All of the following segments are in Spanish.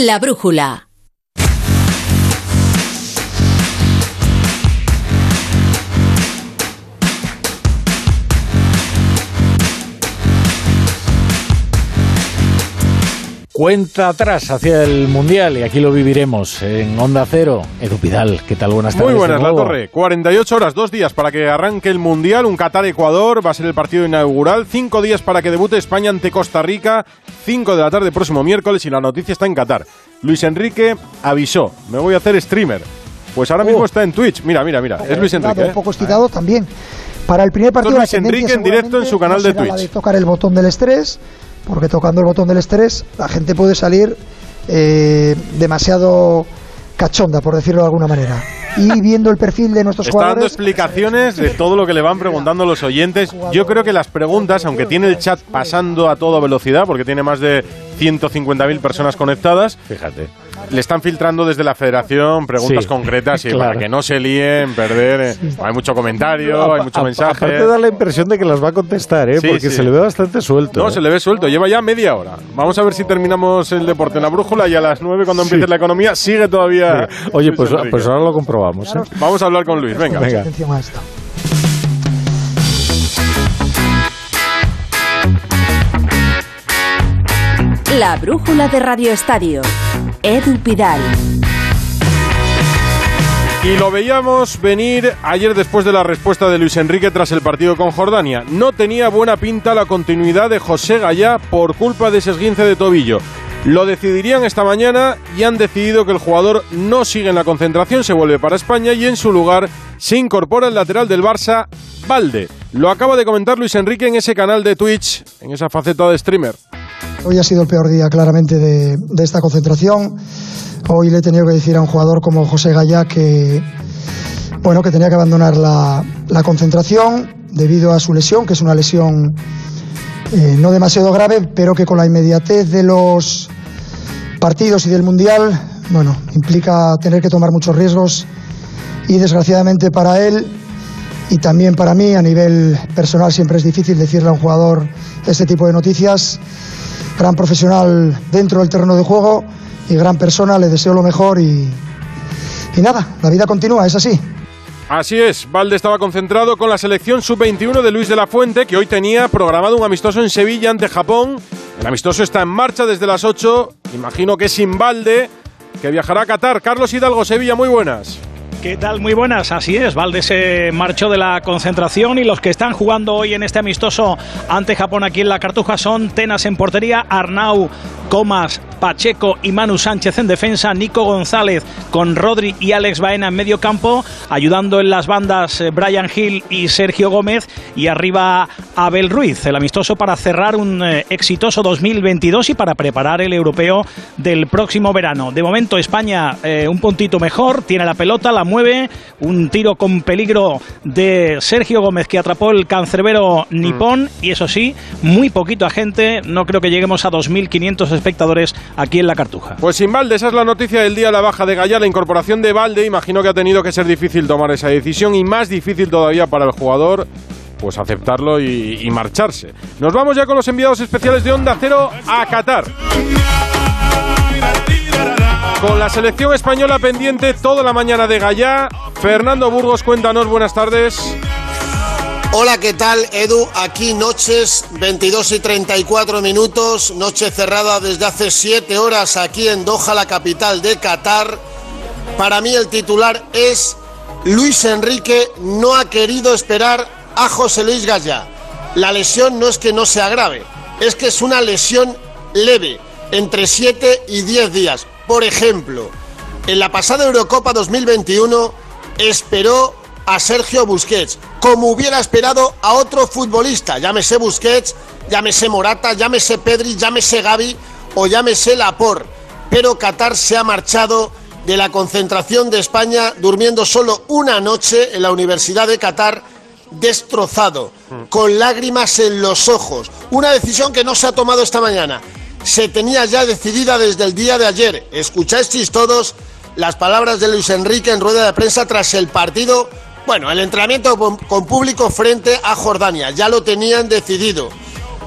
La brújula. Cuenta atrás hacia el Mundial y aquí lo viviremos en Onda Cero. Edu Pidal, ¿qué tal? Buenas tardes. Muy buenas, La Torre. 48 horas, dos días para que arranque el Mundial. Un Qatar-Ecuador va a ser el partido inaugural. Cinco días para que debute España ante Costa Rica. Cinco de la tarde próximo miércoles y la noticia está en Qatar. Luis Enrique avisó, me voy a hacer streamer. Pues ahora mismo oh. está en Twitch. Mira, mira, mira. Es Luis Enrique. Un ¿eh? poco estirado también. Para el primer partido... Luis Enrique en directo en su canal de Twitch. de tocar el botón del estrés porque tocando el botón del estrés la gente puede salir eh, demasiado cachonda, por decirlo de alguna manera. Y viendo el perfil de nuestros Está dando explicaciones de todo lo que le van preguntando los oyentes. Yo creo que las preguntas, aunque tiene el chat pasando a toda velocidad, porque tiene más de 150.000 personas conectadas, fíjate le están filtrando desde la federación preguntas concretas y para que no se líen, perder. Eh, hay mucho comentario, hay mucho mensaje. Aparte da la impresión de que las va a contestar, ¿eh? porque se le ve bastante suelto. No, ¿eh? se le ve suelto. Lleva ya media hora. Vamos a ver si terminamos el deporte en la brújula y a las nueve cuando empiece la economía sigue todavía. Oye, pues, pues, ahora lo comprobamos. ¿eh? Vamos a hablar con Luis. Venga. Venga. La brújula de Radio Estadio. Edu Pidal. Y lo veíamos venir ayer después de la respuesta de Luis Enrique tras el partido con Jordania. No tenía buena pinta la continuidad de José Gallá por culpa de ese esguince de tobillo. Lo decidirían esta mañana y han decidido que el jugador no sigue en la concentración, se vuelve para España y en su lugar se incorpora el lateral del Barça, Valde. Lo acaba de comentar Luis Enrique en ese canal de Twitch, en esa faceta de streamer. Hoy ha sido el peor día claramente de, esta concentración. Hoy le he tenido que decir a un jugador como José Gallá que, bueno, que tenía que abandonar la, concentración debido a su lesión, que es una lesión eh, no demasiado grave, pero que con la inmediatez de los partidos y del Mundial, bueno, implica tener que tomar muchos riesgos y desgraciadamente para él y también para mí a nivel personal siempre es difícil decirle a un jugador este tipo de noticias gran profesional dentro del terreno de juego y gran persona, le deseo lo mejor y, y nada, la vida continúa, es así. Así es, Valde estaba concentrado con la selección sub-21 de Luis de la Fuente, que hoy tenía programado un amistoso en Sevilla ante Japón. El amistoso está en marcha desde las 8, imagino que sin Valde, que viajará a Qatar. Carlos Hidalgo, Sevilla, muy buenas. ¿Qué tal? Muy buenas, así es. Valde se marchó de la concentración y los que están jugando hoy en este amistoso ante Japón aquí en la Cartuja son Tenas en portería, Arnau Comas, Pacheco y Manu Sánchez en defensa, Nico González con Rodri y Alex Baena en medio campo, ayudando en las bandas eh, Brian Hill y Sergio Gómez y arriba Abel Ruiz, el amistoso para cerrar un eh, exitoso 2022 y para preparar el europeo del próximo verano. De momento España eh, un puntito mejor, tiene la pelota, la mueve, un tiro con peligro de Sergio Gómez que atrapó el cancerbero nipón mm. y eso sí, muy poquito gente, no creo que lleguemos a 2.500 espectadores aquí en la Cartuja. Pues sin Valde, esa es la noticia del día, la baja de Gaya, la incorporación de Valde, imagino que ha tenido que ser difícil tomar esa decisión y más difícil todavía para el jugador pues aceptarlo y, y, marcharse. Nos vamos ya con los enviados especiales de Onda Cero a Qatar. Con la selección española pendiente toda la mañana de Gallá. Fernando Burgos, cuéntanos, buenas tardes. Hola, ¿qué tal, Edu? Aquí noches 22 y 34 minutos, noche cerrada desde hace 7 horas aquí en Doha, la capital de Qatar. Para mí el titular es Luis Enrique no ha querido esperar a José Luis Gallá. La lesión no es que no se agrave, es que es una lesión leve, entre 7 y 10 días. Por ejemplo, en la pasada Eurocopa 2021 esperó a Sergio Busquets, como hubiera esperado a otro futbolista, llámese Busquets, llámese Morata, llámese Pedri, llámese Gaby o llámese Lapor. Pero Qatar se ha marchado de la concentración de España durmiendo solo una noche en la Universidad de Qatar destrozado, con lágrimas en los ojos. Una decisión que no se ha tomado esta mañana. Se tenía ya decidida desde el día de ayer. Escuchasteis todos las palabras de Luis Enrique en rueda de prensa tras el partido bueno, el entrenamiento con, público frente a Jordania, ya lo tenían decidido,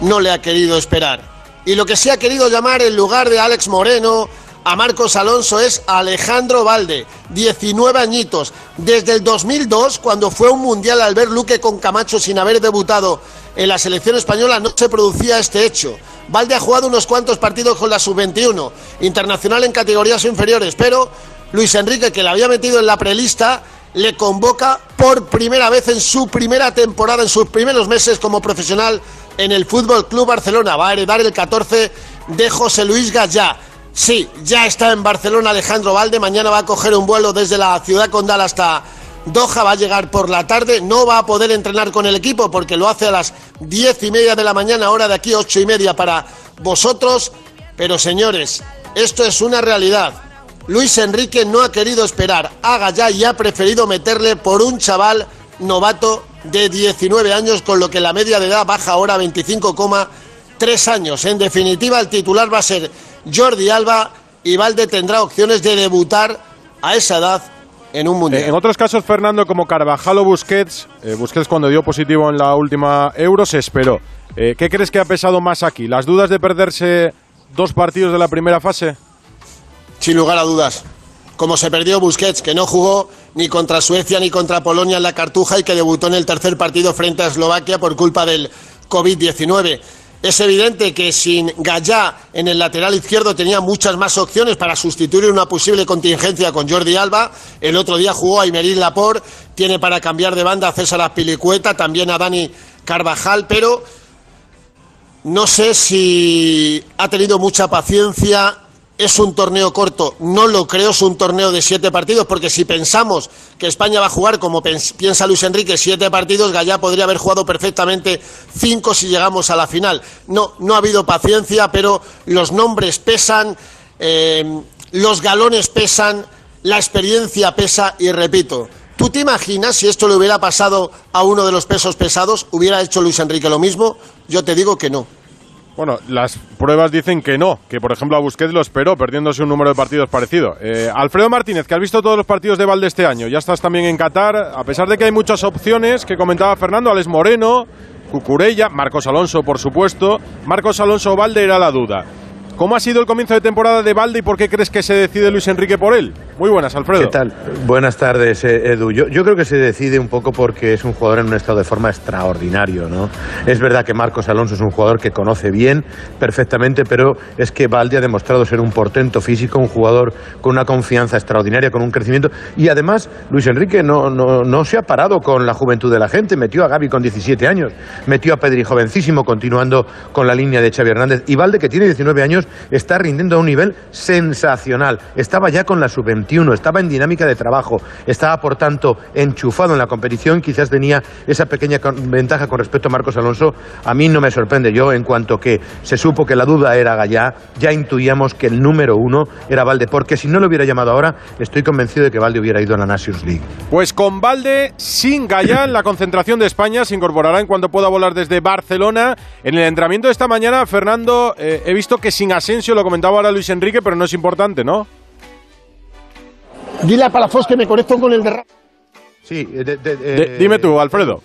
no le ha querido esperar. Y lo que sí ha querido llamar en lugar de Alex Moreno, a Marcos Alonso es Alejandro Valde, 19 añitos. Desde el 2002, cuando fue un mundial al ver Luque con Camacho sin haber debutado en la selección española, no se producía este hecho. Valde ha jugado unos cuantos partidos con la sub-21, internacional en categorías inferiores, pero Luis Enrique, que le había metido en la prelista, le convoca por primera vez en su primera temporada, en sus primeros meses como profesional en el Fútbol Club Barcelona. Va a heredar el 14 de José Luis Gallá. Sí, ya está en Barcelona Alejandro Valde. Mañana va a coger un vuelo desde la ciudad condal hasta Doha. Va a llegar por la tarde. No va a poder entrenar con el equipo porque lo hace a las diez y media de la mañana, hora de aquí, ocho y media para vosotros. Pero señores, esto es una realidad. Luis Enrique no ha querido esperar haga ya y ha preferido meterle por un chaval novato de 19 años, con lo que la media de edad baja ahora a 25,3 años. En definitiva, el titular va a ser Jordi Alba y Valde tendrá opciones de debutar a esa edad en un mundial. Eh, en otros casos, Fernando, como Carvajal o Busquets, eh, Busquets cuando dio positivo en la última Euro se esperó. Eh, ¿Qué crees que ha pesado más aquí? ¿Las dudas de perderse dos partidos de la primera fase? Sin lugar a dudas. Como se perdió Busquets, que no jugó ni contra Suecia ni contra Polonia en la Cartuja y que debutó en el tercer partido frente a Eslovaquia por culpa del COVID-19. Es evidente que sin Gallá en el lateral izquierdo tenía muchas más opciones para sustituir una posible contingencia con Jordi Alba. El otro día jugó a Imerín Laporte, tiene para cambiar de banda a César Aspilicueta, también a Dani Carvajal, pero no sé si ha tenido mucha paciencia ¿Es un torneo corto? No lo creo, es un torneo de siete partidos, porque si pensamos que España va a jugar, como piensa Luis Enrique, siete partidos, Gallá podría haber jugado perfectamente cinco si llegamos a la final. No, no ha habido paciencia, pero los nombres pesan, eh, los galones pesan, la experiencia pesa y repito, ¿Tú te imaginas si esto le hubiera pasado a uno de los pesos pesados? ¿Hubiera hecho Luis Enrique lo mismo? Yo te digo que no. Bueno, las pruebas dicen que no, que por ejemplo a Busquets lo esperó, perdiéndose un número de partidos parecido. Eh, Alfredo Martínez, que has visto todos los partidos de Valde este año, ya estás también en Qatar, a pesar de que hay muchas opciones que comentaba Fernando, Alex Moreno, Cucurella, Marcos Alonso, por supuesto. Marcos Alonso Valde era la duda. ¿Cómo ha sido el comienzo de temporada de Valde y por qué crees que se decide Luis Enrique por él? Muy buenas, Alfredo. ¿Qué tal? Buenas tardes, eh, Edu. Yo, creo que se decide un poco porque es un jugador en un estado de forma extraordinario, ¿no? Es verdad que Marcos Alonso es un jugador que conoce bien, perfectamente, pero es que Valde ha demostrado ser un portento físico, un jugador con una confianza extraordinaria, con un crecimiento. Y además, Luis Enrique no, no, no se ha parado con la juventud de la gente. Metió a Gaby con 17 años, metió a Pedri jovencísimo, continuando con la línea de Xavi Hernández. Y Valde, que tiene 19 años, está rindiendo a un nivel sensacional. Estaba ya con la sub-21, estaba en dinámica de trabajo, estaba por tanto enchufado en la competición, quizás tenía esa pequeña ventaja con respecto a Marcos Alonso. A mí no me sorprende yo, en cuanto que se supo que la duda era Gallá, ya intuíamos que el número uno era Valde, porque si no lo hubiera llamado ahora, estoy convencido de que Valde hubiera ido a la Nations League. Pues con Valde, sin Gallá, la concentración de España se incorporará en cuanto pueda volar desde Barcelona. En el entrenamiento de esta mañana, Fernando, eh, he visto que sin Asensio, lo comentaba ahora Luis Enrique, pero no es importante, ¿no? Dile a Palafos que me conecto con el de... Sí, dime tú, Alfredo.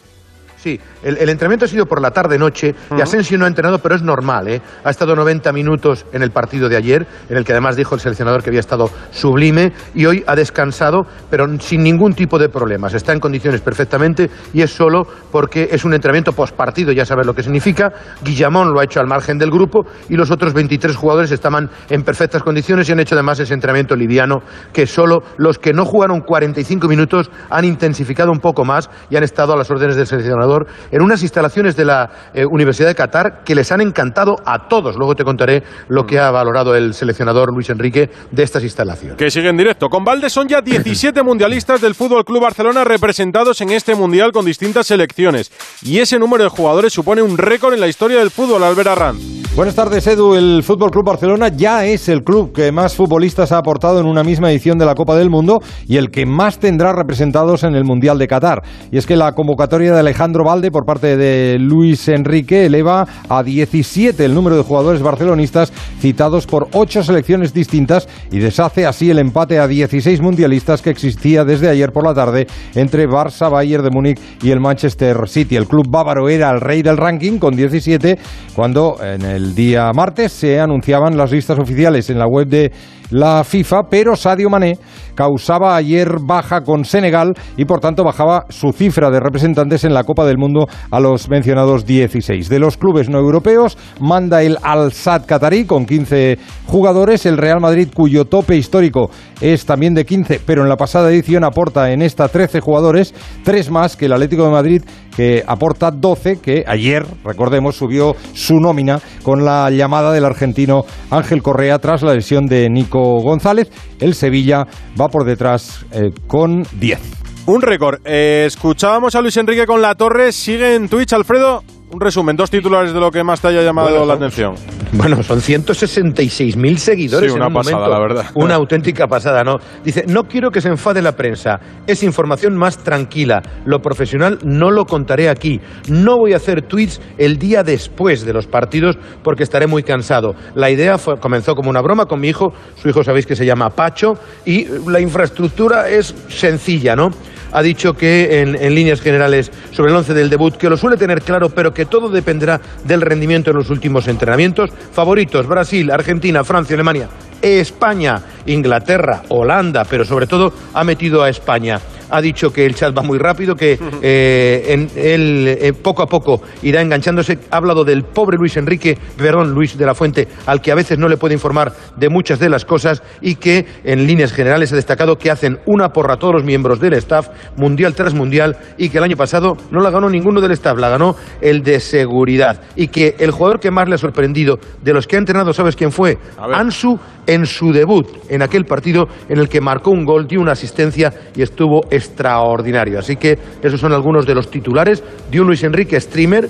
Sí, el, entrenamiento ha sido por la tarde-noche y Asensio no ha entrenado, pero es normal. ¿eh? Ha estado 90 minutos en el partido de ayer, en el que además dijo el seleccionador que había estado sublime y hoy ha descansado, pero sin ningún tipo de problemas. Está en condiciones perfectamente y es solo porque es un entrenamiento postpartido, ya sabes lo que significa. Guillamón lo ha hecho al margen del grupo y los otros 23 jugadores estaban en perfectas condiciones y han hecho además ese entrenamiento liviano que solo los que no jugaron 45 minutos han intensificado un poco más y han estado a las órdenes del seleccionador en unas instalaciones de la eh, Universidad de Qatar que les han encantado a todos. Luego te contaré lo que ha valorado el seleccionador Luis Enrique de estas instalaciones. Que sigue en directo. Con Valde son ya 17 mundialistas del Fútbol Club Barcelona representados en este mundial con distintas selecciones. Y ese número de jugadores supone un récord en la historia del fútbol, Albert Arranz. Buenas tardes, Edu. El Fútbol Club Barcelona ya es el club que más futbolistas ha aportado en una misma edición de la Copa del Mundo y el que más tendrá representados en el Mundial de Qatar. Y es que la convocatoria de Alejandro Valde por parte de Luis Enrique eleva a 17 el número de jugadores barcelonistas citados por ocho selecciones distintas y deshace así el empate a 16 mundialistas que existía desde ayer por la tarde entre Barça, Bayern de Múnich y el Manchester City. El club bávaro era el rey del ranking con 17 cuando en el El día martes se anunciaban las listas oficiales en la web de la FIFA, pero Sadio Mané causaba ayer baja con Senegal y por tanto bajaba su cifra de representantes en la Copa del Mundo a los mencionados 16. De los clubes no europeos manda el Al-Sad Qatarí con 15 jugadores, el Real Madrid cuyo tope histórico es también de 15, pero en la pasada edición aporta en esta 13 jugadores, tres más que el Atlético de Madrid que aporta 12, que ayer, recordemos, subió su nómina con la llamada del argentino Ángel Correa tras la lesión de Nico González. El Sevilla va por detrás eh, con 10. Un récord. Eh, escuchábamos a Luis Enrique con la torre. Sigue en Twitch, Alfredo. Un resumen, dos titulares de lo que más te haya llamado Bueno, la son- atención. Bueno, son 166.000 seguidores. Sí, una en un pasada, momento. la verdad. Una auténtica pasada, ¿no? Dice, no quiero que se enfade la prensa. Es información más tranquila. Lo profesional no lo contaré aquí. No voy a hacer tweets el día después de los partidos porque estaré muy cansado. La idea fue- comenzó como una broma con mi hijo. Su hijo sabéis que se llama Pacho. Y la infraestructura es sencilla, ¿no? Ha dicho que en, en líneas generales sobre el once del debut, que lo suele tener claro, pero que todo dependerá del rendimiento en los últimos entrenamientos. Favoritos, Brasil, Argentina, Francia, Alemania, España, Inglaterra, Holanda, pero sobre todo ha metido a España. Ha dicho que el chat va muy rápido, que eh, en- él eh, poco a poco irá enganchándose. Ha hablado del pobre Luis Enrique, perdón, Luis de la Fuente, al que a veces no le puede informar de muchas de las cosas y que en líneas generales ha destacado que hacen una porra a todos los miembros del staff, mundial tras mundial, y que el año pasado no la ganó ninguno del staff, la ganó el de seguridad. Y que el jugador que más le ha sorprendido de los que ha entrenado, ¿sabes quién fue? Ansu en su debut, en aquel partido en el que marcó un gol, dio una asistencia y estuvo extraordinario. Así que esos son algunos de los titulares de un Luis Enrique streamer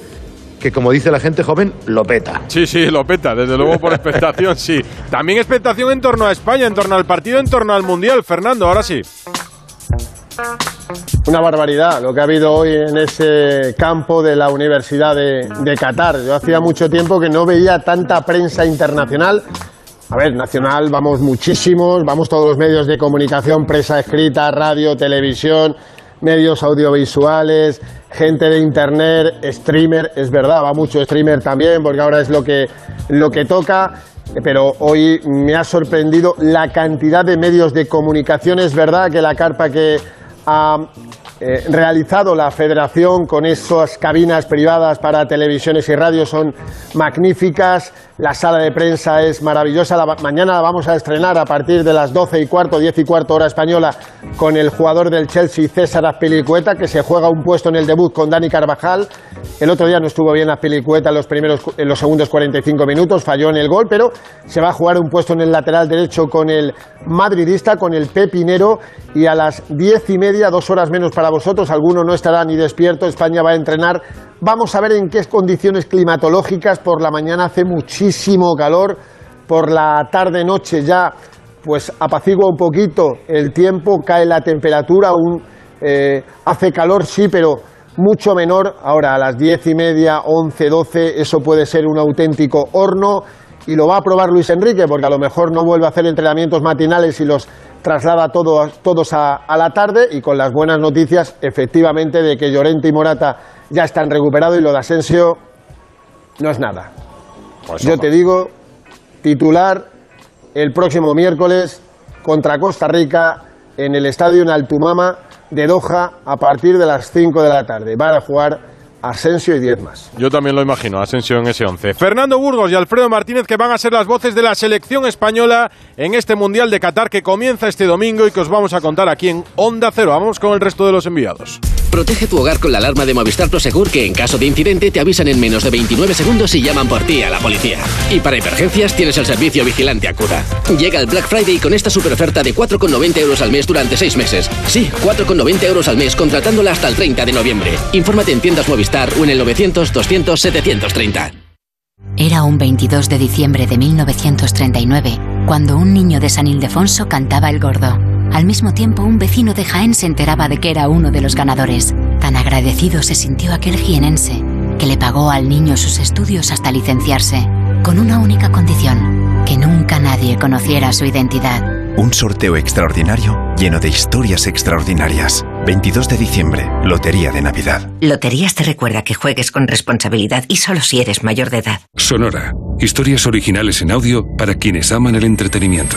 que, como dice la gente joven, lo peta. Sí, sí, lo peta, desde luego por expectación, sí. También expectación en torno a España, en torno al partido, en torno al Mundial. Fernando, ahora sí. Una barbaridad lo que ha habido hoy en ese campo de la Universidad de, de Qatar. Yo hacía mucho tiempo que no veía tanta prensa internacional. A ver, nacional vamos muchísimos, vamos todos los medios de comunicación, prensa escrita, radio, televisión, medios audiovisuales, gente de internet, streamer, es verdad, va mucho streamer también, porque ahora es lo que, lo que toca. Pero hoy me ha sorprendido la cantidad de medios de comunicación. Es verdad que la carpa que ha eh, realizado la federación con esas cabinas privadas para televisiones y radios son magníficas. La sala de prensa es maravillosa. La, mañana la vamos a estrenar a partir de las 12 y cuarto, 10 y cuarto hora española con el jugador del Chelsea, César Azpilicueta, que se juega un puesto en el debut con Dani Carvajal. El otro día no estuvo bien Azpilicueta en los, primeros, en los segundos 45 minutos, falló en el gol, pero se va a jugar un puesto en el lateral derecho con el madridista, con el Pepinero, y a las diez y media, dos horas menos para vosotros, alguno no estará ni despierto, España va a entrenar. Vamos a ver en qué condiciones climatológicas, por la mañana hace muchísimo calor, por la tarde-noche ya pues apacigua un poquito el tiempo, cae la temperatura, eh, hace calor, sí, pero mucho menor. Ahora a las diez y media, once, doce, eso puede ser un auténtico horno. Y lo va a probar Luis Enrique, porque a lo mejor no vuelve a hacer entrenamientos matinales y los traslada todo- todos a, a la tarde y con las buenas noticias, efectivamente, de que Llorente y Morata ya están recuperados y lo de Asensio no es nada. Yo te digo, titular el próximo miércoles contra Costa Rica en el estadio en Altumama de Doha a partir de las 5 de la tarde. Van a jugar Asensio y 10 más. Yo también lo imagino, Asensio en ese 11. Fernando Burgos y Alfredo Martínez que van a ser las voces de la selección española en este Mundial de Qatar que comienza este domingo y que os vamos a contar aquí en Onda Cero. Vamos con el resto de los enviados. Protege tu hogar con la alarma de Movistar Prosegur que en caso de incidente te avisan en menos de 29 segundos y llaman por ti a la policía. Y para emergencias tienes el servicio Vigilante Acuda. Llega el Black Friday con esta super oferta de 4,90 euros al mes durante 6 meses. Sí, 4,90 euros al mes contratándola hasta el 30 de noviembre. Infórmate en tiendas Movistar o en el 900 200 730. Era un 22 de diciembre de 1939 cuando un niño de San Ildefonso cantaba el gordo. Al mismo tiempo, un vecino de Jaén se enteraba de que era uno de los ganadores. Tan agradecido se sintió aquel jienense que le pagó al niño sus estudios hasta licenciarse, con una única condición, que nunca nadie conociera su identidad. Un sorteo extraordinario lleno de historias extraordinarias. 22 de diciembre, Lotería de Navidad. Loterías te recuerda que juegues con responsabilidad y solo si eres mayor de edad. Sonora. Historias originales en audio para quienes aman el entretenimiento.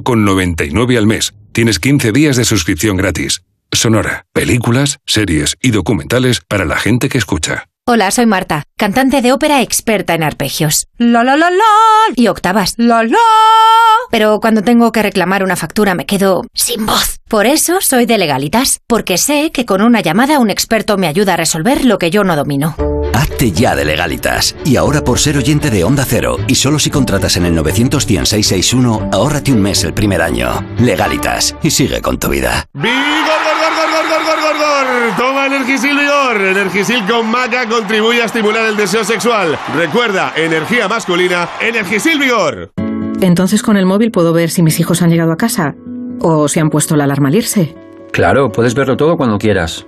4,99 al mes. Tienes 15 días de suscripción gratis. Sonora, películas, series y documentales para la gente que escucha. Hola, soy Marta, cantante de ópera experta en arpegios. La la la la y octavas. La la. Pero cuando tengo que reclamar una factura me quedo sin voz. Por eso soy de legalitas, porque sé que con una llamada un experto me ayuda a resolver lo que yo no domino. Hazte ya de legalitas. Y ahora por ser oyente de Onda Cero, y solo si contratas en el 91661, ahórrate un mes el primer año. Legalitas. Y sigue con tu vida. ¡Vigor, gor, gor, gor, gor, gor, gor, gor! Toma Energisil Vigor. Energisil con maca contribuye a estimular el deseo sexual. Recuerda, energía masculina, Energisil Vigor. Entonces con el móvil puedo ver si mis hijos han llegado a casa o si han puesto la alarma al irse. Claro, puedes verlo todo cuando quieras.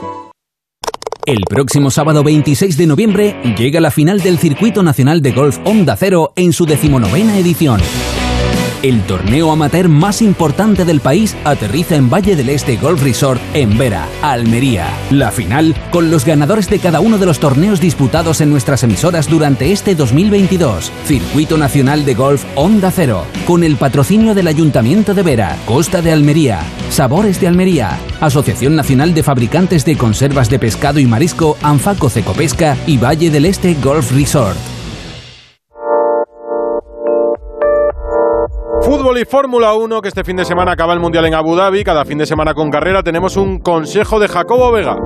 El próximo sábado 26 de noviembre llega la final del Circuito Nacional de Golf Onda Cero en su decimonovena edición. El torneo amateur más importante del país aterriza en Valle del Este Golf Resort en Vera, Almería. La final con los ganadores de cada uno de los torneos disputados en nuestras emisoras durante este 2022. Circuito Nacional de Golf Onda Cero, con el patrocinio del Ayuntamiento de Vera, Costa de Almería, Sabores de Almería, Asociación Nacional de Fabricantes de Conservas de Pescado y Marisco, Anfaco Cecopesca y Valle del Este Golf Resort. Fútbol y Fórmula 1, que este fin de semana acaba el Mundial en Abu Dhabi, cada fin de semana con carrera, tenemos un consejo de Jacobo Vega.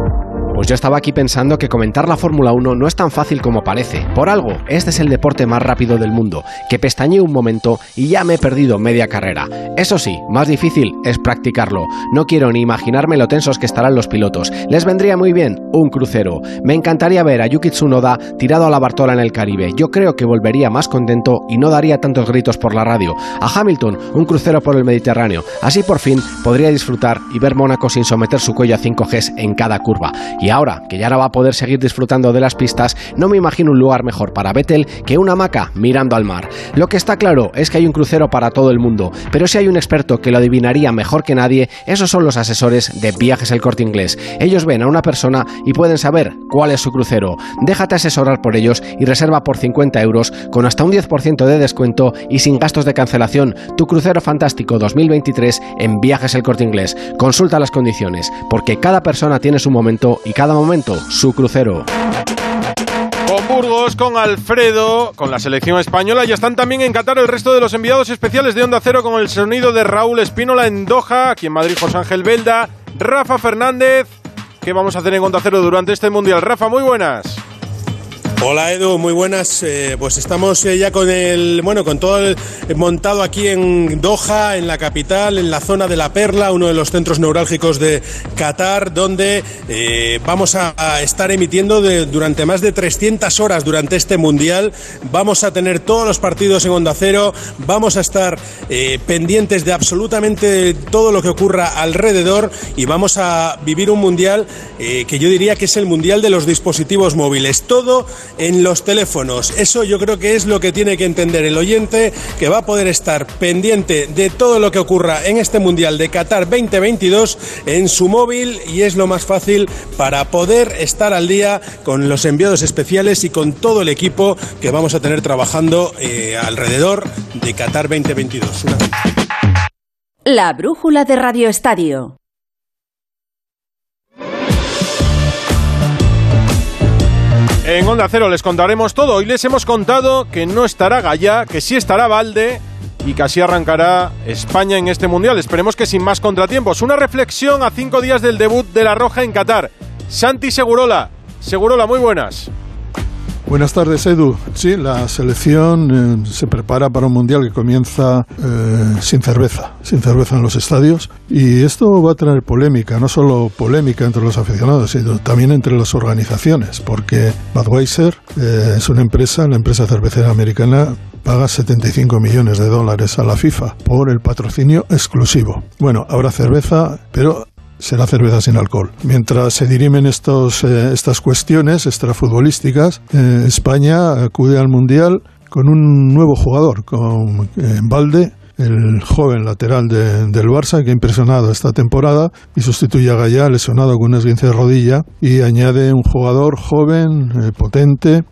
Pues yo estaba aquí pensando que comentar la Fórmula 1 no es tan fácil como parece. Por algo, este es el deporte más rápido del mundo, que pestañeé un momento y ya me he perdido media carrera. Eso sí, más difícil es practicarlo. No quiero ni imaginarme lo tensos que estarán los pilotos. Les vendría muy bien un crucero. Me encantaría ver a Yuki Tsunoda tirado a la Bartola en el Caribe. Yo creo que volvería más contento y no daría tantos gritos por la radio. A Hamilton, un crucero por el Mediterráneo. Así por fin podría disfrutar y ver Mónaco sin someter su cuello a 5Gs en cada curva. Ahora, que ya no va a poder seguir disfrutando de las pistas, no me imagino un lugar mejor para Vettel que una hamaca mirando al mar. Lo que está claro es que hay un crucero para todo el mundo, pero si hay un experto que lo adivinaría mejor que nadie, esos son los asesores de Viajes El Corte Inglés. Ellos ven a una persona y pueden saber cuál es su crucero. Déjate asesorar por ellos y reserva por 50 euros con hasta un 10% de descuento y sin gastos de cancelación tu crucero fantástico 2023 en Viajes El Corte Inglés. Consulta las condiciones, porque cada persona tiene su momento y cada momento su crucero. Con Burgos, con Alfredo, con la selección española. Ya están también en Qatar el resto de los enviados especiales de Onda Cero con el sonido de Raúl Espínola en Doha, aquí en Madrid José Ángel Belda, Rafa Fernández. ¿Qué vamos a hacer en Onda Cero durante este Mundial? Rafa, muy buenas. Hola Edu, muy buenas. Eh, pues estamos eh, ya con el, bueno, con todo el montado aquí en Doha, en la capital, en la zona de la Perla, uno de los centros neurálgicos de Qatar, donde eh, vamos a, estar emitiendo durante más de 300 horas durante este mundial. Vamos a tener todos los partidos en Onda Cero, vamos a estar pendientes de absolutamente todo lo que ocurra alrededor y vamos a vivir un mundial que yo diría que es el mundial de los dispositivos móviles. Todo en los teléfonos. Eso yo creo que es lo que tiene que entender el oyente, que va a poder estar pendiente de todo lo que ocurra en este Mundial de Qatar 2022 en su móvil y es lo más fácil para poder estar al día con los enviados especiales y con todo el equipo que vamos a tener trabajando eh, alrededor de Qatar 2022. Una... La brújula de Radio Estadio. En Onda Cero les contaremos todo. Hoy les hemos contado que no estará Gallá, que sí estará Valde y que así arrancará España en este Mundial. Esperemos que sin más contratiempos. Una reflexión a cinco días del debut de La Roja en Qatar. Santi Segurola. Segurola, muy buenas. Buenas tardes, Edu. Sí, la selección eh, se prepara para un mundial que comienza eh, sin cerveza, sin cerveza en los estadios. Y esto va a traer polémica, no solo polémica entre los aficionados, sino también entre las organizaciones, porque Budweiser eh, es una empresa, la empresa cervecera americana, paga 75 millones de dólares a la FIFA por el patrocinio exclusivo. Bueno, habrá cerveza, pero será cerveza sin alcohol. Mientras se dirimen estos, eh, estas cuestiones extrafutbolísticas, eh, España acude al Mundial con un nuevo jugador, con eh, Valde, el joven lateral de, del Barça que ha impresionado esta temporada y sustituye a Gallá lesionado con un esguince de rodilla y añade un jugador joven, eh, potente.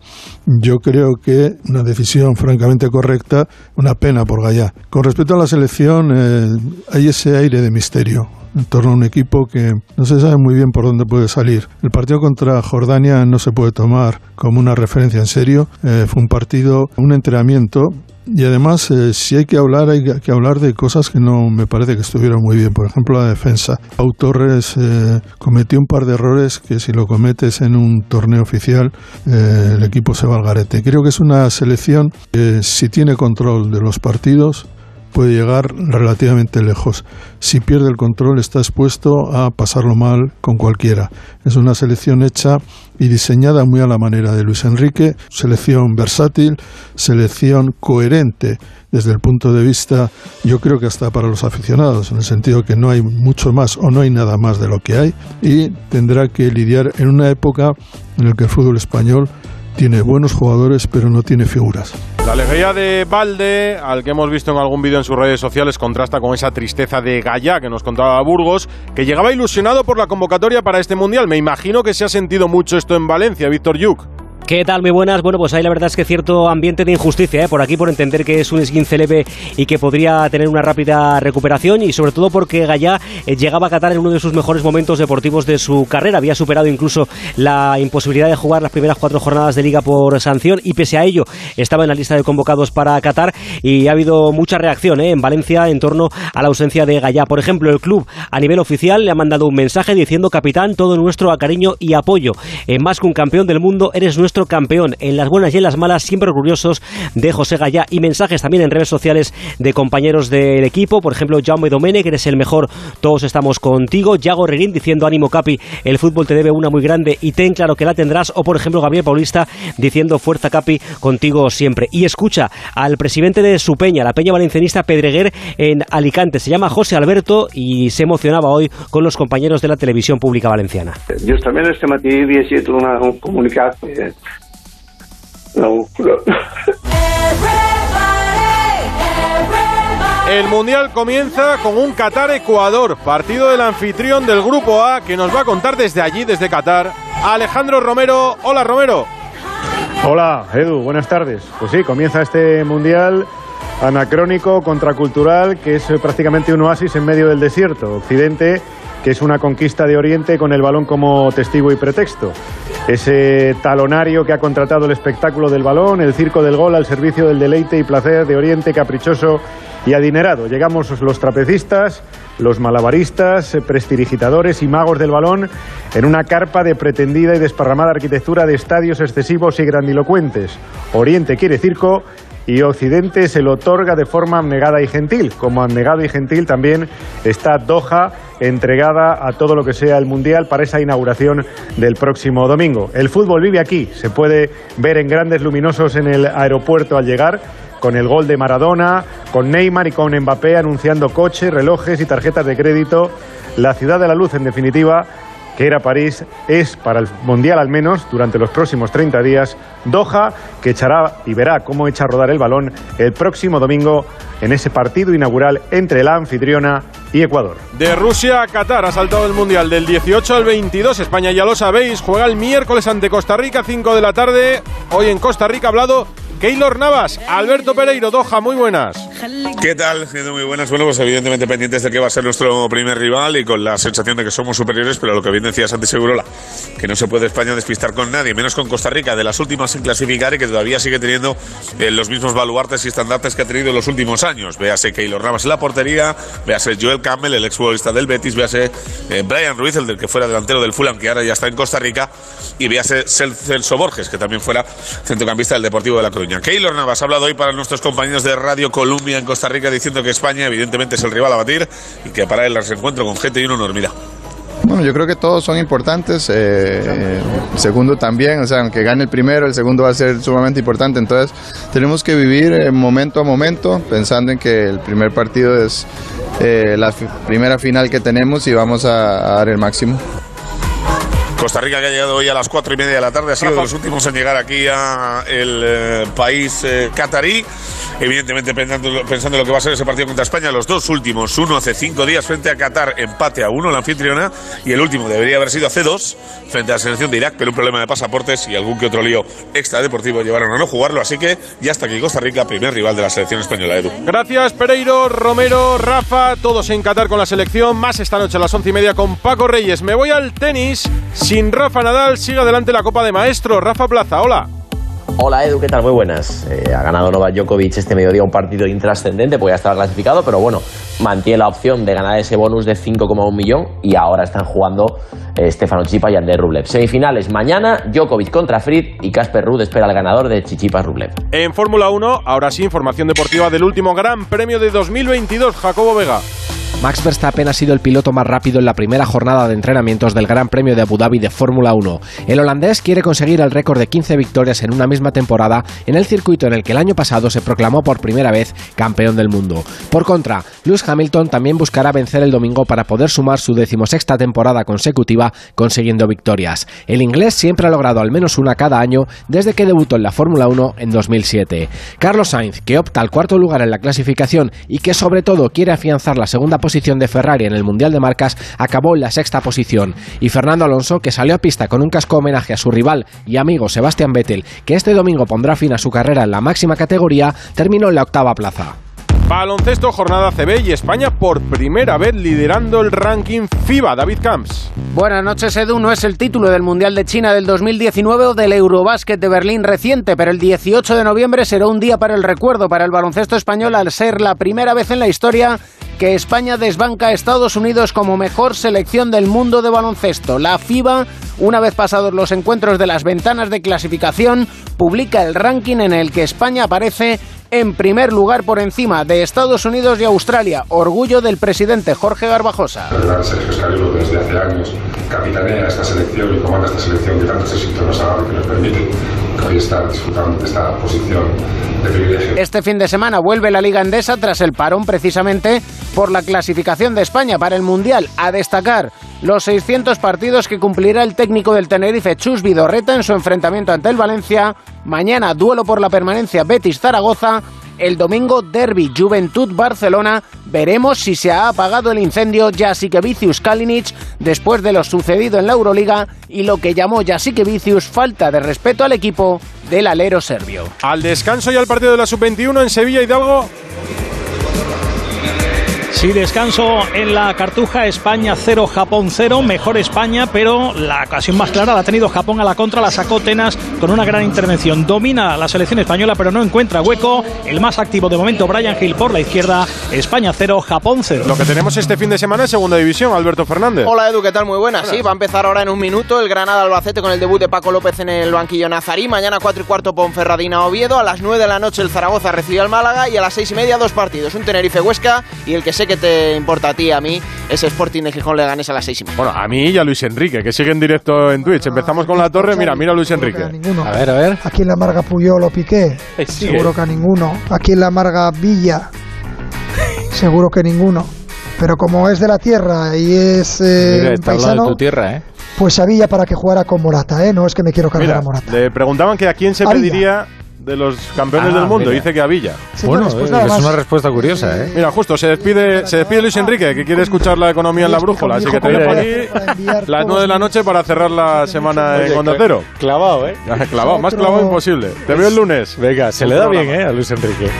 Yo creo que una decisión francamente correcta, una pena por Gallá. Con respecto a la selección, eh, hay ese aire de misterio en torno a un equipo que no se sabe muy bien por dónde puede salir. El partido contra Jordania no se puede tomar como una referencia en serio. Eh, fue un partido, un entrenamiento y además, eh, si hay que hablar, hay que hablar de cosas que no me parece que estuvieron muy bien. Por ejemplo, la defensa. Pau Torres eh, cometió un par de errores que si lo cometes en un torneo oficial, eh, el equipo se va al garete. Creo que es una selección que si tiene control de los partidos, puede llegar relativamente lejos. Si pierde el control está expuesto a pasarlo mal con cualquiera. Es una selección hecha y diseñada muy a la manera de Luis Enrique, selección versátil, selección coherente desde el punto de vista, yo creo que hasta para los aficionados, en el sentido que no hay mucho más o no hay nada más de lo que hay y tendrá que lidiar en una época en la que el fútbol español tiene buenos jugadores pero no tiene figuras. La alegría de Valde, al que hemos visto en algún vídeo en sus redes sociales, contrasta con esa tristeza de Gaya que nos contaba Burgos, que llegaba ilusionado por la convocatoria para este Mundial. Me imagino que se ha sentido mucho esto en Valencia, Víctor Yuk. ¿Qué tal? Muy buenas. Bueno, pues ahí la verdad es que cierto ambiente de injusticia, ¿eh? por aquí por entender que es un esguince leve y que podría tener una rápida recuperación y sobre todo porque Gallá eh, llegaba a Qatar en uno de sus mejores momentos deportivos de su carrera. Había superado incluso la imposibilidad de jugar las primeras cuatro jornadas de liga por sanción y pese a ello estaba en la lista de convocados para Qatar y ha habido mucha reacción ¿eh? en Valencia en torno a la ausencia de Gallá. Por ejemplo, el club a nivel oficial le ha mandado un mensaje diciendo capitán, todo nuestro cariño y apoyo. Eh, más que un campeón del mundo, eres nuestro campeón en las buenas y en las malas, siempre orgullosos de José Gallá. Y mensajes también en redes sociales de compañeros del equipo, por ejemplo, Jaume Domene, que eres el mejor, todos estamos contigo, Yago Rerín diciendo ánimo Capi, el fútbol te debe una muy grande y ten claro que la tendrás, o por ejemplo Gabriel Paulista diciendo fuerza Capi, contigo siempre. Y escucha al presidente de su peña, la peña valencianista Pedreguer en Alicante, se llama José Alberto y se emocionaba hoy con los compañeros de la televisión pública valenciana. Justament este matí havia sigut una, un comunicat que no, El Mundial comienza con un Qatar-Ecuador, partido del anfitrión del Grupo A, que nos va a contar desde allí, desde Qatar, Alejandro Romero. Hola Romero. Hola Edu, buenas tardes. Pues sí, comienza este Mundial anacrónico, contracultural, que es prácticamente un oasis en medio del desierto. Occidente que es una conquista de Oriente con el balón como testigo y pretexto. Ese talonario que ha contratado el espectáculo del balón, el circo del gol al servicio del deleite y placer de Oriente caprichoso y adinerado. Llegamos los trapecistas, los malabaristas, prestidigitadores y magos del balón en una carpa de pretendida y desparramada arquitectura de estadios excesivos y grandilocuentes. Oriente quiere circo y Occidente se lo otorga de forma abnegada y gentil. Como abnegado y gentil también está Doha entregada a todo lo que sea el Mundial para esa inauguración del próximo domingo. El fútbol vive aquí, se puede ver en grandes luminosos en el aeropuerto al llegar con el gol de Maradona, con Neymar y con Mbappé anunciando coches, relojes y tarjetas de crédito. La ciudad de la luz, en definitiva, que era París, es para el Mundial al menos durante los próximos 30 días Doha, que echará y verá cómo echa a rodar el balón el próximo domingo en ese partido inaugural entre la anfitriona y Ecuador. De Rusia a Qatar ha saltado el Mundial del 18 al 22. España, ya lo sabéis, juega el miércoles ante Costa Rica, 5 de la tarde. Hoy en Costa Rica ha hablado Keylor Navas, Alberto Pereiro, Doha, muy buenas. ¿Qué tal? Muy buenas. Bueno, pues evidentemente pendientes de que va a ser nuestro primer rival y con la sensación de que somos superiores, pero lo que bien decía Santi Segurola, que no se puede España despistar con nadie, menos con Costa Rica, de las últimas en clasificar y que todavía sigue teniendo eh, los mismos baluartes y estandartes que ha tenido en los últimos años. Véase Keylor Navas en la portería, véase Joel Campbell, el exfutbolista del Betis, véase eh, Brian Ruiz, el del que fuera delantero del Fulham, que ahora ya está en Costa Rica, y véase Celso Borges, que también fuera centrocampista del Deportivo de La Coruña. Keylor Navas ha hablado hoy para nuestros compañeros de Radio Columbia en Costa Rica diciendo que España evidentemente es el rival a batir y que para él se encuentra con gente y uno nos mira. Bueno, yo creo que todos son importantes. Eh, el segundo también, o sea, aunque gane el primero, el segundo va a ser sumamente importante. Entonces, tenemos que vivir eh, momento a momento, pensando en que el primer partido es eh, la primera final que tenemos y vamos a dar el máximo. Costa Rica que ha llegado hoy a las cuatro y media de la tarde ha sido de los últimos en llegar aquí a el eh, país eh, catarí. Evidentemente pensando, pensando en lo que va a ser ese partido contra España, los dos últimos, uno hace cinco días frente a Qatar, empate a uno la anfitriona, y el último debería haber sido hace dos frente a la selección de Irak, pero un problema de pasaportes y algún que otro lío extradeportivo llevaron a no jugarlo, así que ya está aquí Costa Rica, primer rival de la selección española, Edu. Gracias Pereiro, Romero, Rafa, todos en Qatar con la selección, más esta noche a las once y media con Paco Reyes. Me voy al tenis. Sin Rafa Nadal sigue adelante la Copa de Maestros. Rafa Plaza, hola. Hola Edu, ¿qué tal? Muy buenas. Eh, ha ganado Novak Djokovic este mediodía un partido intrascendente, porque ya estaba clasificado, pero bueno, mantiene la opción de ganar ese bonus de 5,1 millón y ahora están jugando eh, Stefano Chipa y Ander Rublev. Semifinales mañana, Djokovic contra Fritz y Casper Ruud espera al ganador de Chichipas Rublev. En Fórmula 1, ahora sí, información deportiva del último Gran Premio de 2022, Jacobo Vega. Max Verstappen ha sido el piloto más rápido en la primera jornada de entrenamientos del Gran Premio de Abu Dhabi de Fórmula 1. El holandés quiere conseguir el récord de 15 victorias en una misma temporada en el circuito en el que el año pasado se proclamó por primera vez campeón del mundo. Por contra, Lewis Hamilton también buscará vencer el domingo para poder sumar su decimosexta temporada consecutiva consiguiendo victorias. El inglés siempre ha logrado al menos una cada año desde que debutó en la Fórmula 1 en 2007. Carlos Sainz, que opta al cuarto lugar en la clasificación y que sobre todo quiere afianzar la segunda posición de Ferrari en el Mundial de Marcas acabó en la sexta posición y Fernando Alonso, que salió a pista con un casco homenaje a su rival y amigo Sebastián Vettel, que este domingo pondrá fin a su carrera en la máxima categoría, terminó en la octava plaza. Baloncesto, jornada CB y España por primera vez liderando el ranking FIBA. David Camps. Buenas noches, Edu. No es el título del Mundial de China del 2019 o del Eurobásquet de Berlín reciente, pero el 18 de noviembre será un día para el recuerdo para el baloncesto español al ser la primera vez en la historia que España desbanca a Estados Unidos como mejor selección del mundo de baloncesto. La FIBA, una vez pasados los encuentros de las ventanas de clasificación, publica el ranking en el que España aparece en primer lugar por encima de Estados Unidos y Australia, orgullo del presidente Jorge Garbajosa. Sergio Escariolo desde hace años capitanea esta selección y comanda esta selección que tantos éxitos nos ha dado y que nos permite hoy estar disfrutando de esta posición de privilegio. Este fin de semana vuelve la Liga Endesa tras el parón precisamente por la clasificación de España para el Mundial. A destacar los 600 partidos que cumplirá el técnico del Tenerife, Chus Vidorreta, en su enfrentamiento ante el Valencia. Mañana duelo por la permanencia Betis-Zaragoza. El domingo Derby Juventud-Barcelona. Veremos si se ha apagado el incendio Jasikevicius Kalinic después de lo sucedido en la Euroliga y lo que llamó Jasikevicius falta de respeto al equipo del alero serbio. Al descanso y al partido de la sub-21 en Sevilla Hidalgo. Sí, descanso en la Cartuja, España 0, Japón 0, mejor España, pero la ocasión más clara la ha tenido Japón a la contra, la sacó Tenas con una gran intervención. Domina la selección española, pero no encuentra hueco. El más activo de momento, Brian Hill por la izquierda, España 0, Japón 0. Lo que tenemos este fin de semana es segunda división, Alberto Fernández. Hola Edu, ¿qué tal? Muy buena. Sí, va a empezar ahora en un minuto el Granada Albacete con el debut de Paco López en el banquillo Nazarí. Mañana 4 y cuarto Ponferradina Oviedo. A las 9 de la noche el Zaragoza recibe al Málaga y a las 6 y media dos partidos. Un Tenerife Huesca y el que sé que te importa a ti, a mí, ese Sporting de Gijón le ganes a las seis y media. Bueno, a mí y a Luis Enrique, que sigue en directo en Twitch. Empezamos con la torre, mira, mira a Luis Enrique. Ninguno. A ver, a ver. Aquí en la Marga Puyol o Piqué, seguro que a ninguno. Aquí en la Marga Villa, seguro que ninguno. Pero como es de la tierra y es eh, Mira, paisano, de tu tierra, ¿eh? pues a Villa para que jugara con Morata, ¿eh? No es que me quiero cargar Mira, a Morata. le preguntaban que a quién se A Villa. De los campeones Ah, del mundo. mira. Dice que a Villa. Bueno, eh, es una respuesta curiosa, ¿eh? Mira, justo, se despide, se despide Luis Enrique, que quiere escuchar la economía en la brújula. Así que te dejo aquí las 9 de la noche para cerrar la semana en Onda Cero. Clavado, ¿eh? Clavado, más clavado imposible. Te veo el lunes. Venga, se le da bien, ¿eh? A Luis Enrique.